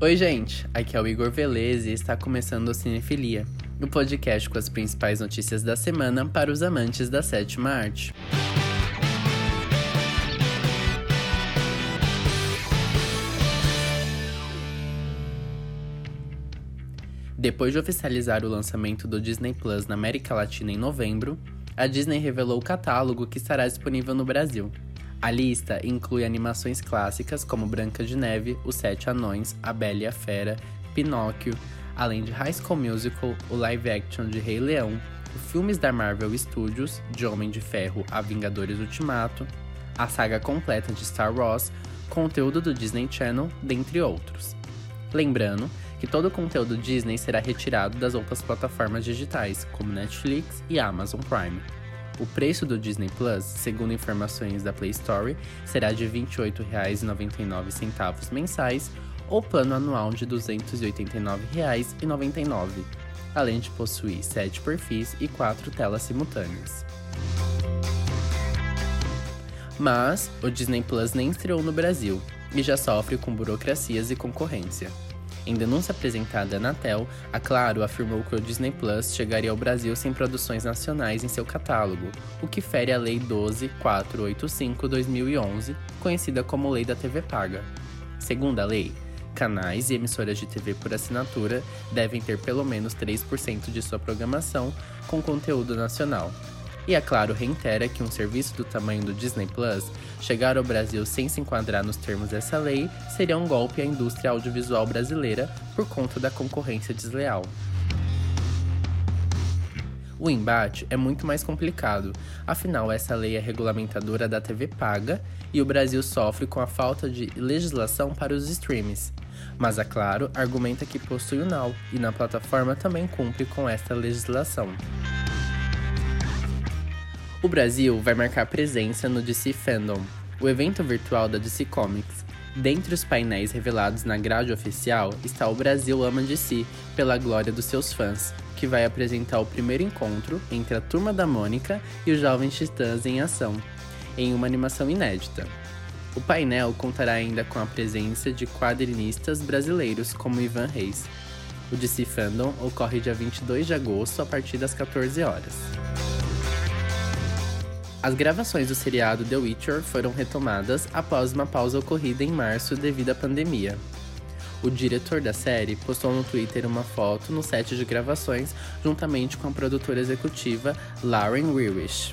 Oi, gente! Aqui é o Igor Velez e está começando o Cinefilia, o podcast com as principais notícias da semana para os amantes da sétima arte. Depois de oficializar o lançamento do Disney Plus na América Latina em novembro, a Disney revelou o catálogo que estará disponível no Brasil. A lista inclui animações clássicas como Branca de Neve, Os Sete Anões, A Bela e a Fera, Pinóquio, além de High School Musical, o live action de Rei Leão, filmes da Marvel Studios, de Homem de Ferro a Vingadores Ultimato, a saga completa de Star Wars, conteúdo do Disney Channel, dentre outros. Lembrando que todo o conteúdo Disney será retirado das outras plataformas digitais, como Netflix e Amazon Prime. O preço do Disney Plus, segundo informações da Play Store, será de R$ 28,99 mensais ou plano anual de R$ 289,99, além de possuir 7 perfis e 4 telas simultâneas. Mas o Disney Plus nem estreou no Brasil e já sofre com burocracias e concorrência. Em denúncia apresentada à Anatel, a Claro afirmou que o Disney Plus chegaria ao Brasil sem produções nacionais em seu catálogo, o que fere a Lei 12485-2011, conhecida como Lei da TV Paga. Segundo a lei, canais e emissoras de TV por assinatura devem ter pelo menos 3% de sua programação com conteúdo nacional, e a é Claro reitera que um serviço do tamanho do Disney Plus chegar ao Brasil sem se enquadrar nos termos dessa lei seria um golpe à indústria audiovisual brasileira por conta da concorrência desleal. O embate é muito mais complicado, afinal, essa lei é regulamentadora da TV paga e o Brasil sofre com a falta de legislação para os streams. Mas a Claro argumenta que possui o Now e na plataforma também cumpre com esta legislação. O Brasil vai marcar presença no DC Fandom, o evento virtual da DC Comics. Dentre os painéis revelados na grade oficial está o Brasil Ama DC pela glória dos seus fãs, que vai apresentar o primeiro encontro entre a Turma da Mônica e os Jovens Titãs em ação, em uma animação inédita. O painel contará ainda com a presença de quadrinistas brasileiros como Ivan Reis. O DC Fandom ocorre dia 22 de agosto a partir das 14 horas. As gravações do seriado The Witcher foram retomadas após uma pausa ocorrida em março devido à pandemia. O diretor da série postou no Twitter uma foto no set de gravações juntamente com a produtora executiva Lauren Weirish.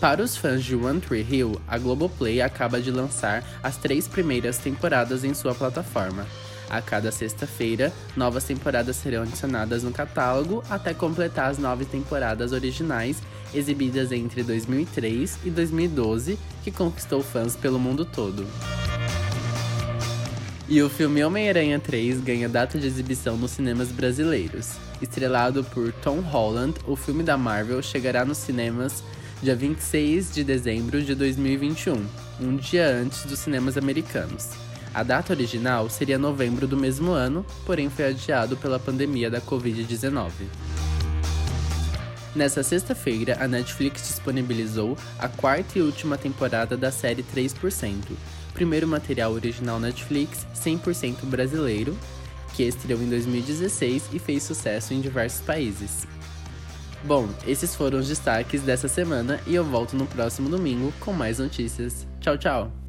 Para os fãs de One Tree Hill, a Globoplay acaba de lançar as três primeiras temporadas em sua plataforma. A cada sexta-feira, novas temporadas serão adicionadas no catálogo até completar as nove temporadas originais, exibidas entre 2003 e 2012, que conquistou fãs pelo mundo todo. E o filme Homem-Aranha 3 ganha data de exibição nos cinemas brasileiros. Estrelado por Tom Holland, o filme da Marvel chegará nos cinemas dia 26 de dezembro de 2021, um dia antes dos cinemas americanos. A data original seria novembro do mesmo ano, porém foi adiado pela pandemia da Covid-19. Nessa sexta-feira, a Netflix disponibilizou a quarta e última temporada da série 3%, primeiro material original Netflix 100% brasileiro, que estreou em 2016 e fez sucesso em diversos países. Bom, esses foram os destaques dessa semana e eu volto no próximo domingo com mais notícias. Tchau, tchau!